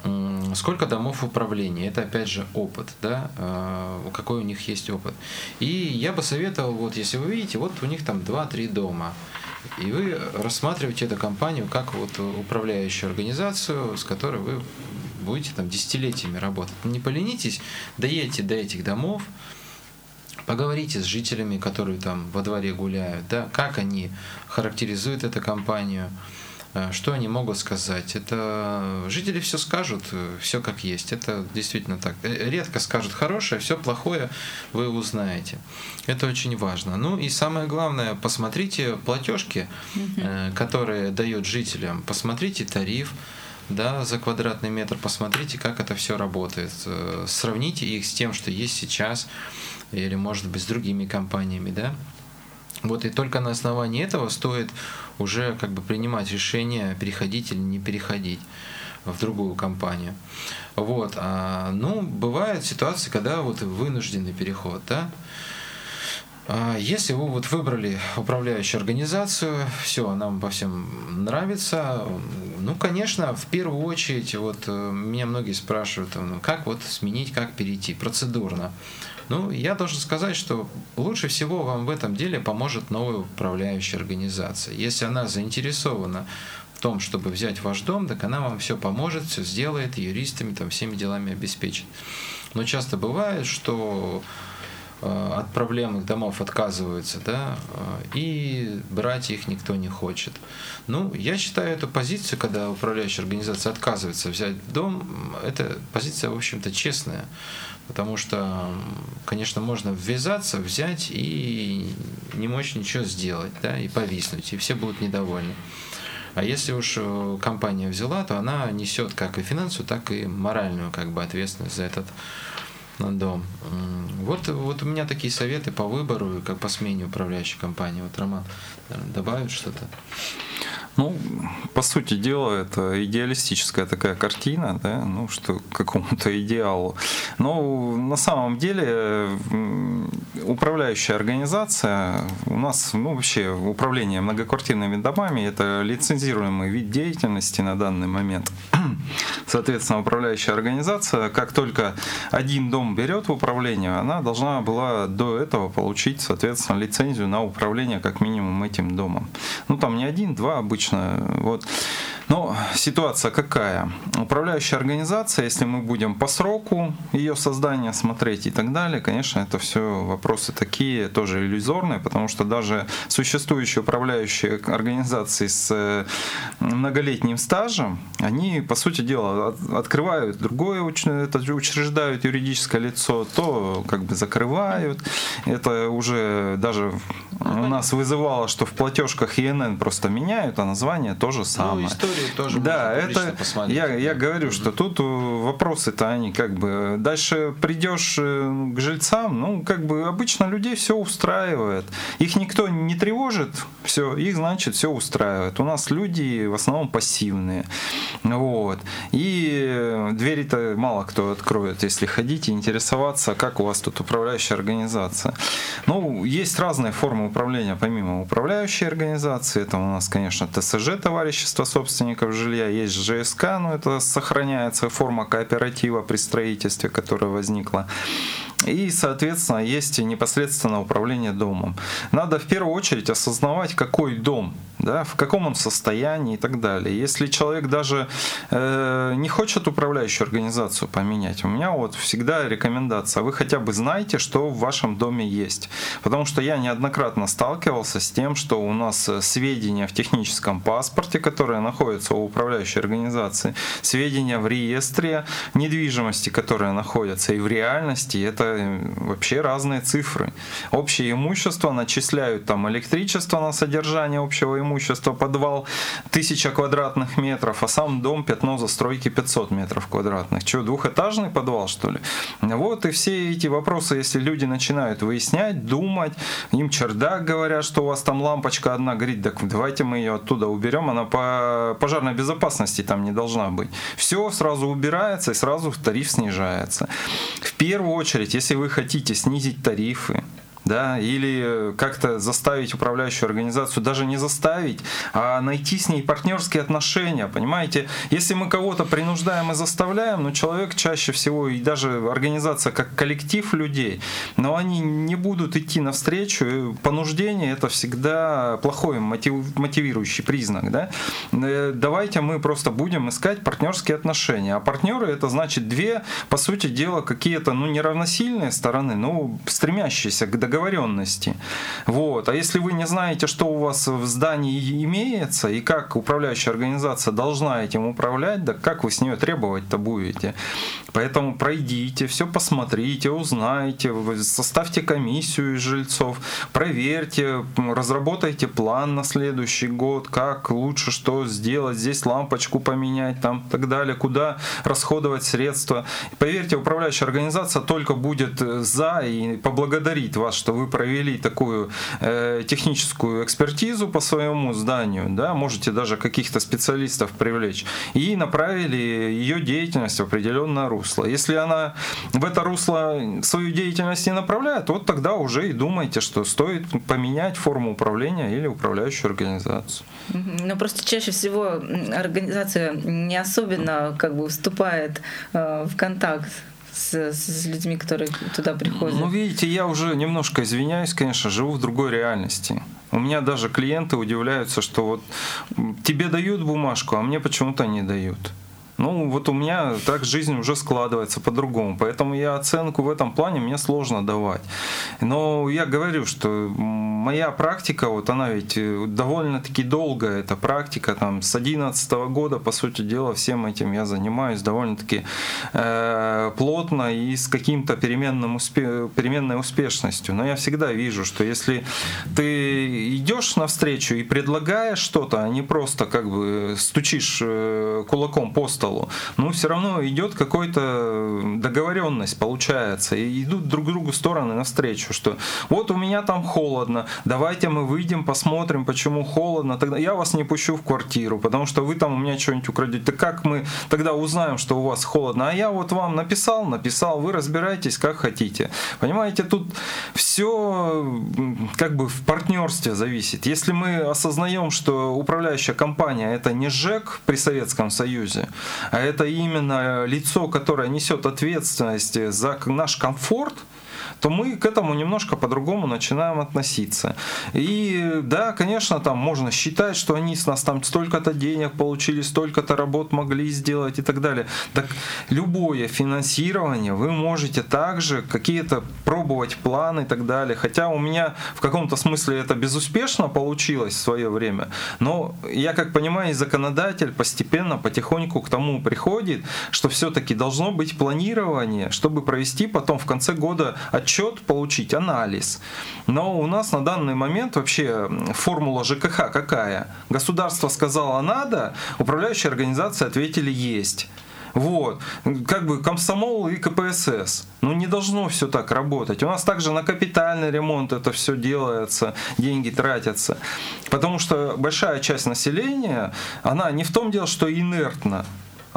Сколько домов управления? Это опять же опыт, да, э, какой у них есть опыт. И я бы советовал, вот если вы видите, вот у них там 2-3 дома. И вы рассматриваете эту компанию как вот управляющую организацию, с которой вы будете там десятилетиями работать. Не поленитесь, доедете до этих домов, поговорите с жителями, которые там во дворе гуляют, да, как они характеризуют эту компанию, Э, что они могут сказать? Это жители все скажут, э, все как есть. Это действительно так. Э, редко скажут хорошее, все плохое вы узнаете. Это очень важно. Ну и самое главное, посмотрите платежки, которые дают жителям. Посмотрите тариф да, за квадратный метр, посмотрите, как это все работает. Сравните их с тем, что есть сейчас, или, может быть, с другими компаниями, да. Вот и только на основании этого стоит уже как бы принимать решение, переходить или не переходить в другую компанию. Вот. А, ну, бывают ситуации, когда вот вынужденный переход, да. А, если вы вот выбрали управляющую организацию, все, нам по всем нравится, ну, конечно, в первую очередь, вот э, меня многие спрашивают, ну, как вот сменить, как перейти процедурно. Ну, я должен сказать, что лучше всего вам в этом деле поможет новая управляющая организация. Если она заинтересована в том, чтобы взять ваш дом, так она вам все поможет, все сделает, юристами там всеми делами обеспечит. Но часто бывает, что э, от проблемных домов отказываются, да, э, и брать их никто не хочет. Ну, я считаю эту позицию, когда управляющая организация отказывается взять дом, это позиция, в общем-то, честная. Потому что, конечно, можно ввязаться, взять и не мочь ничего сделать, да, и повиснуть, и все будут недовольны. А если уж э, компания взяла, то она несет как и финансовую, так и моральную как бы ответственность за этот дом. Вот, вот у меня такие советы по выбору, как по смене управляющей компании. Вот Роман добавит что-то. Ну, по сути дела, это идеалистическая такая картина, да, ну, что какому-то идеалу. Но на самом деле управляющая организация у нас, ну, вообще управление многоквартирными домами – это лицензируемый вид деятельности на данный момент. Соответственно, управляющая организация, как только один дом берет в управление, она должна была до этого получить, соответственно, лицензию на управление как минимум этим домом. Ну, там не один, два обычно. Вот. Но ситуация какая? Управляющая организация, если мы будем по сроку ее создания смотреть и так далее, конечно, это все вопросы такие, тоже иллюзорные, потому что даже существующие управляющие организации с э, многолетним стажем, они, по сути дела, открывают другое, это учреждают юридическое лицо, то как бы закрывают. Это уже даже у нас вызывало, что в платежках ИНН просто меняют, а название то же ну, самое. Ну, истории тоже Да, это я, я говорю, что тут э, вопросы-то они как бы... Дальше придешь э, к жильцам, ну, как бы обычно людей все устраивает. Их никто не тревожит, все, их, значит, все устраивает. У нас люди в основном пассивные. Вот. И двери-то мало кто откроет, если ходить и интересоваться, как у вас тут управляющая организация. Ну, есть разные формы управления помимо управляющей организации, это у нас, конечно, ТСЖ, товарищество собственников жилья, есть ЖСК, но это сохраняется форма кооператива при строительстве, которая возникла. И, соответственно, есть непосредственно управление домом. Надо в первую очередь осознавать, какой дом, да, в каком он состоянии и так далее. Если человек даже э, не хочет управляющую организацию поменять, у меня вот всегда рекомендация, вы хотя бы знаете, что в вашем доме есть. Потому что я неоднократно сталкивался с тем, что у нас сведения в техническом паспорте, которые находятся у управляющей организации, сведения в реестре недвижимости, которые находятся и в реальности, это вообще разные цифры. Общее имущество начисляют там электричество на содержание общего имущества, подвал 1000 квадратных метров, а сам дом пятно застройки 500 метров квадратных. Что, двухэтажный подвал, что ли? Вот и все эти вопросы, если люди начинают выяснять, думать, им чердак говорят, что у вас там лампочка одна горит, так давайте мы ее оттуда уберем, она по пожарной безопасности там не должна быть. Все сразу убирается и сразу тариф снижается. В первую очередь, если вы хотите снизить тарифы, да, или как-то заставить управляющую организацию, даже не заставить, а найти с ней партнерские отношения, понимаете? Если мы кого-то принуждаем и заставляем, ну, человек чаще всего, и даже организация как коллектив людей, но они не будут идти навстречу, понуждение это всегда плохой мотив, мотивирующий признак, да? Э, давайте мы просто будем искать партнерские отношения, а партнеры это значит две, по сути дела, какие-то, ну, неравносильные стороны, ну, стремящиеся к договору договоренности. Вот. А если вы не знаете, что у вас в здании имеется и как управляющая организация должна этим управлять, да как вы с нее требовать-то будете? Поэтому пройдите, все посмотрите, узнайте, составьте комиссию из жильцов, проверьте, разработайте план на следующий год, как лучше что сделать, здесь лампочку поменять, там так далее, куда расходовать средства. Поверьте, управляющая организация только будет за и поблагодарит вас, что вы провели такую э, техническую экспертизу по своему зданию, да, можете даже каких-то специалистов привлечь, и направили ее деятельность в определенное русло. Если она в это русло свою деятельность не направляет, вот тогда уже и думайте, что стоит поменять форму управления или управляющую организацию. Ну просто чаще всего организация не особенно как бы вступает э, в контакт с, с людьми, которые туда приходят? Ну, видите, я уже немножко извиняюсь, конечно, живу в другой реальности. У меня даже клиенты удивляются, что вот тебе дают бумажку, а мне почему-то не дают. Ну, вот у меня так жизнь уже складывается по-другому, поэтому я оценку в этом плане мне сложно давать. Но я говорю, что моя практика, вот она ведь э, довольно-таки долгая, эта практика, там, с 2011 года, по сути дела, всем этим я занимаюсь довольно-таки э, плотно и с каким-то переменным успе переменной успешностью. Но я всегда вижу, что если ты идешь навстречу и предлагаешь что-то, а не просто как бы стучишь э, кулаком по столу, столу, но все равно идет какой-то договоренность получается, и идут друг другу стороны навстречу, что вот у меня там холодно, давайте мы выйдем, посмотрим, почему холодно, тогда я вас не пущу в квартиру, потому что вы там у меня что-нибудь украдете. Как мы тогда узнаем, что у вас холодно? А я вот вам написал, написал, вы разбирайтесь как хотите. Понимаете, тут все как бы в партнерстве зависит. Если мы осознаем, что управляющая компания это не ЖЭК при Советском Союзе, а это именно лицо, которое несет ответственность за наш комфорт, то мы к этому немножко по-другому начинаем относиться. И да, конечно, там можно считать, что они с нас там столько-то денег получили, столько-то работ могли сделать и так далее. Так любое финансирование вы можете также какие-то пробовать планы и так далее. Хотя у меня в каком-то смысле это безуспешно получилось в свое время, но я как понимаю, законодатель постепенно, потихоньку к тому приходит, что все-таки должно быть планирование, чтобы провести потом в конце года отчет, получить анализ. Но у нас на данный момент вообще формула ЖКХ какая? Государство сказало надо, управляющие организации ответили есть. Вот. Как бы комсомол и КПСС. Ну не должно все так работать. У нас также на капитальный ремонт это все делается, деньги тратятся. Потому что большая часть населения, она не в том дело, что инертна,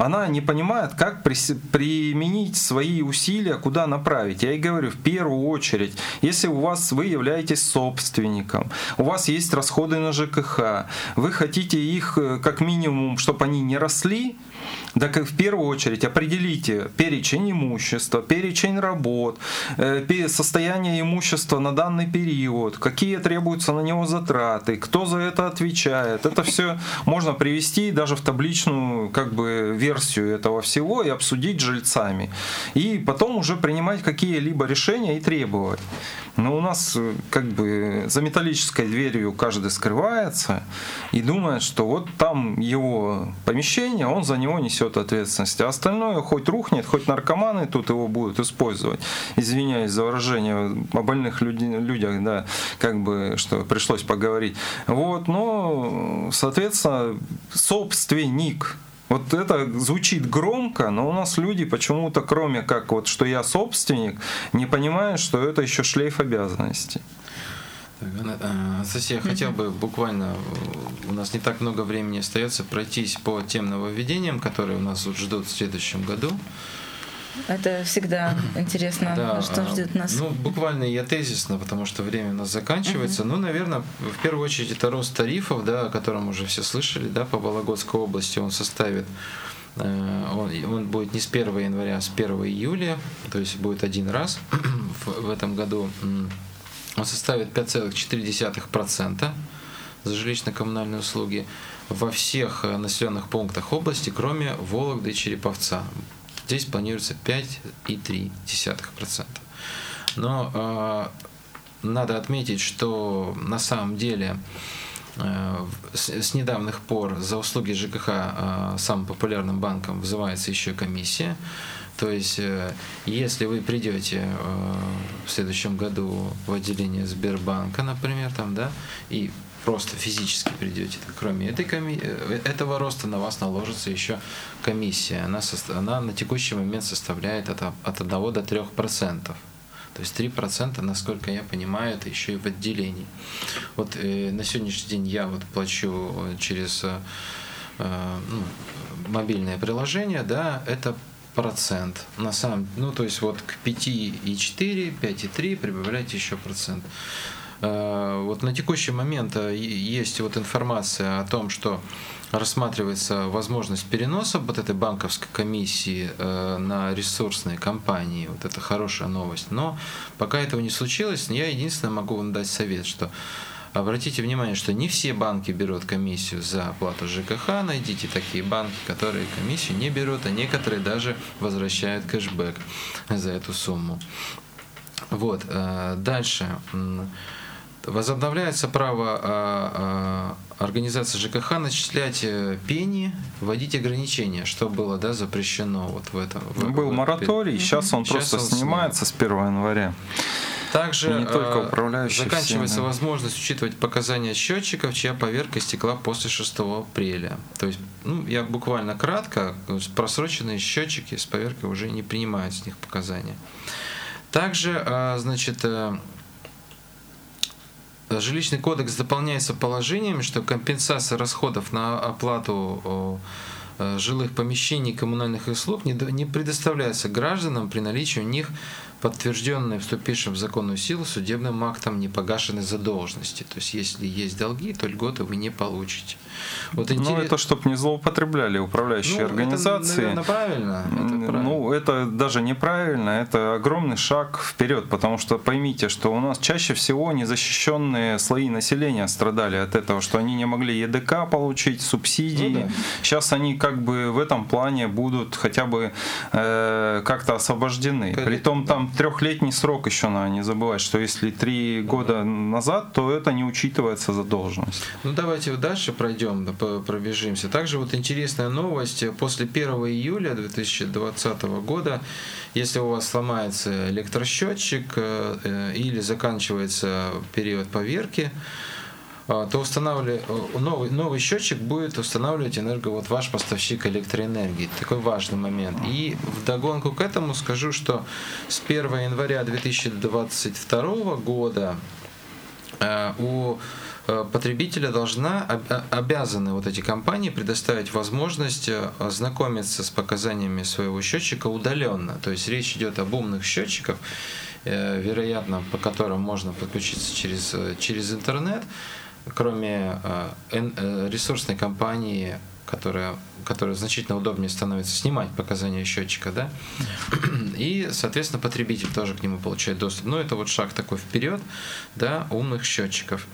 она не понимает, как применить свои усилия, куда направить. Я и говорю, в первую очередь, если у вас вы являетесь собственником, у вас есть расходы на ЖКХ, вы хотите их э, как минимум, чтобы они не росли, так в первую очередь определите перечень имущества, перечень работ, э, состояние имущества на данный период, какие требуются на него затраты, кто за это отвечает. Это все можно привести даже в табличную как бы версию этого всего и обсудить с жильцами. И потом уже принимать какие-либо решения и требовать. Но у нас э, как бы за металлической дверью каждый скрывается и думает, что вот там его помещение, он за него несет ответственность. А остальное хоть рухнет, хоть наркоманы тут его будут использовать. Извиняюсь за выражение о больных людях, да, как бы, что пришлось поговорить. Вот, но, соответственно, собственник вот это звучит громко, но у нас люди почему-то, кроме как вот, что я собственник, не понимают, что это еще шлейф обязанностей. Анастасия, я хотел бы буквально, у нас не так много времени остается, пройтись по тем нововведениям, которые у нас ждут в следующем году. Это всегда интересно, да, что ждет нас. Ну, буквально я тезисно, потому что время у нас заканчивается. Uh-huh. Ну, наверное, в первую очередь это рост тарифов, да, о котором уже все слышали, да, по Вологодской области он составит э, он, он будет не с 1 января, а с 1 июля, то есть будет один раз в, в этом году. Он составит 5,4% за жилищно-коммунальные услуги во всех э, населенных пунктах области, кроме Вологды и Череповца. Здесь планируется 5,3%. Но э, надо отметить, что на самом деле э, с, с недавних пор за услуги ЖКХ э, самым популярным банком вызывается еще комиссия. То есть, э, если вы придете э, в следующем году в отделение Сбербанка, например, там, да, и просто физически придете, кроме этой коми... Э, этого роста на вас наложится еще комиссия. Она, со... она на текущий момент составляет от, от 1 до 3 процентов. То есть 3%, насколько я понимаю, это еще и в отделении. Вот на сегодняшний день я вот плачу через ну, мобильное приложение, да, это процент. На самом, ну то есть вот к 5,4, 5,3 прибавляйте еще процент. Э, вот на текущий момент э, есть вот информация о том, что рассматривается возможность переноса вот этой банковской комиссии э, на ресурсные компании. Вот это хорошая новость. Но пока этого не случилось, я единственное могу вам дать совет, что Обратите внимание, что не все банки берут комиссию за оплату ЖКХ. Найдите такие банки, которые комиссию не берут, а некоторые даже возвращают кэшбэк за эту сумму. Вот. Дальше. Возобновляется право а, а, организации ЖКХ начислять э, пени, вводить ограничения, что было да, запрещено вот в этом. В, Был мораторий, сейчас он сейчас просто он снимается с 1 января. Также не только а, заканчивается всеми. возможность учитывать показания счетчиков, чья поверка стекла после 6 апреля. То есть, ну, я буквально кратко, просроченные счетчики с поверкой уже не принимают с них показания. Также, значит, э, Жилищный кодекс дополняется положениями, что компенсация расходов на оплату э, жилых помещений коммунальных услуг не предоставляется гражданам при наличии у них подтвержденной вступившим в законную силу судебным актом непогашенной задолженности. То есть, если есть долги, то льготы вы не получите. Вот интерес... Ну, это чтобы не злоупотребляли управляющие ну, организации. Это, наверное, правильно. Это правильно. Ну, это даже неправильно, это огромный шаг вперед, потому что поймите, что у нас чаще всего незащищенные слои населения страдали от этого, что они не могли ЕДК получить, субсидии. Ну, да. Сейчас они как бы в этом плане будут хотя бы э, как-то освобождены. При том там трехлетний срок еще надо не забывать, что если три года назад, то это не учитывается задолженность. Ну давайте дальше пройдем, пробежимся. Также вот интересная новость. После 1 июля 2020 года, если у вас сломается электросчетчик э, э, или заканчивается период поверки, то устанавливали, э, новый, новый счетчик будет устанавливать энерго, вот ваш поставщик электроэнергии. Такой важный момент. И в догонку к этому скажу, что с 1 января 2022 года э, у э, потребителя должна, обязаны вот эти компании предоставить возможность ознакомиться с показаниями своего счетчика удаленно. То есть речь идет об умных счетчиках, вероятно, по которым можно подключиться через, через интернет, кроме ресурсной компании которая, которая значительно удобнее становится снимать показания счетчика, да, и, соответственно, потребитель тоже к нему получает доступ. Но это вот шаг такой вперед, да, умных счетчиков.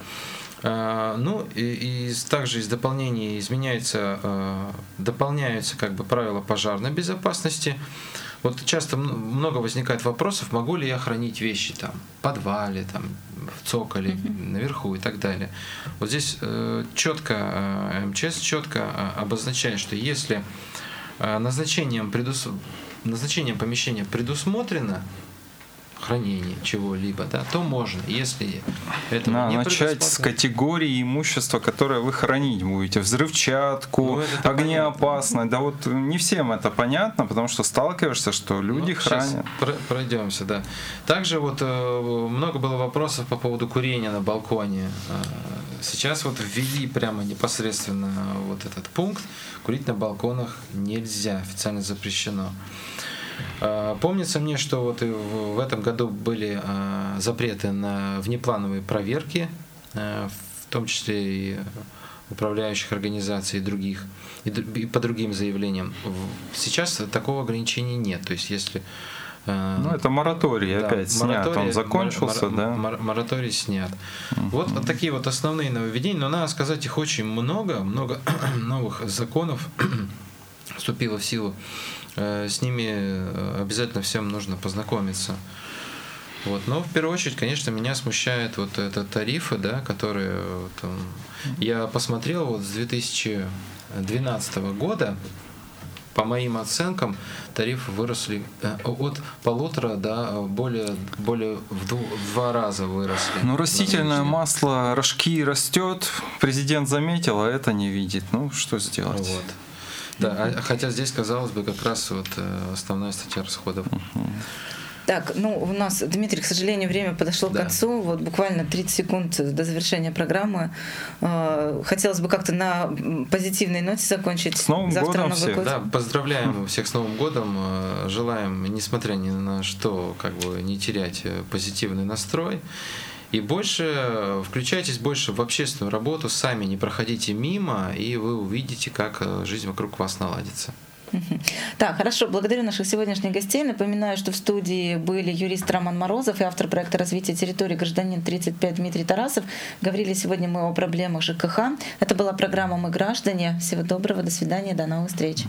А, ну, и, и также из дополнений изменяется, а, дополняются как бы правила пожарной безопасности. Вот часто много возникает вопросов, могу ли я хранить вещи там в подвале, там, в цоколе, mm-hmm. наверху и так далее. Вот здесь э, четко, э, МЧС четко э, обозначает, что если э, назначением, предус... назначением помещения предусмотрено хранение чего-либо, да, то можно. Если это да, не начать с категории имущества, которое вы хранить будете. Взрывчатку, ну, огнеопасное. Да вот не всем это понятно, потому что сталкиваешься, что люди ну, хранят. Пройдемся, да. Также вот э, много было вопросов по поводу курения на балконе. Э, сейчас вот ввели прямо непосредственно вот этот пункт. Курить на балконах нельзя, официально запрещено. А, помнится мне, что вот в этом году были а, запреты на внеплановые проверки, а, в том числе и управляющих организаций и других, и по другим заявлениям. Сейчас такого ограничения нет. То есть если ну, это мораторий да, опять снят, мораторий, он закончился, мор, да? Мор, мораторий снят. Uh-huh. Вот, вот такие вот основные нововведения, но надо сказать, их очень много, много новых законов вступило в силу с ними э, обязательно всем нужно познакомиться. Вот. Но в первую очередь, конечно, меня смущают вот это тарифы, да, которые там, я посмотрел вот с 2012 года, по моим оценкам, тарифы выросли э, от полутора до более, более в, дву, в два раза выросли. Ну, растительное масло, рожки растет, президент заметил, а это не видит. Ну, что сделать? Вот. Да, а, хотя здесь, казалось бы, как раз вот э, основная статья расходов. Так, ну, у нас, Дмитрий, к сожалению, время подошло да. к концу. Вот буквально 30 секунд до завершения программы. Э, хотелось бы как-то на позитивной ноте закончить. С Новым Завтра годом Новый всех. Год. Да, поздравляем всех с Новым годом. Э, желаем, несмотря ни на что, как бы не терять позитивный настрой. И больше включайтесь больше в общественную работу, сами не проходите мимо, и вы увидите, как э, жизнь вокруг вас наладится. Так, хорошо. Благодарю наших сегодняшних гостей. Напоминаю, что в студии были юрист Роман Морозов и автор проекта развития территории гражданин 35 Дмитрий Тарасов. Говорили сегодня мы о проблемах ЖКХ. Это была программа «Мы граждане». Всего доброго, до свидания, до новых встреч.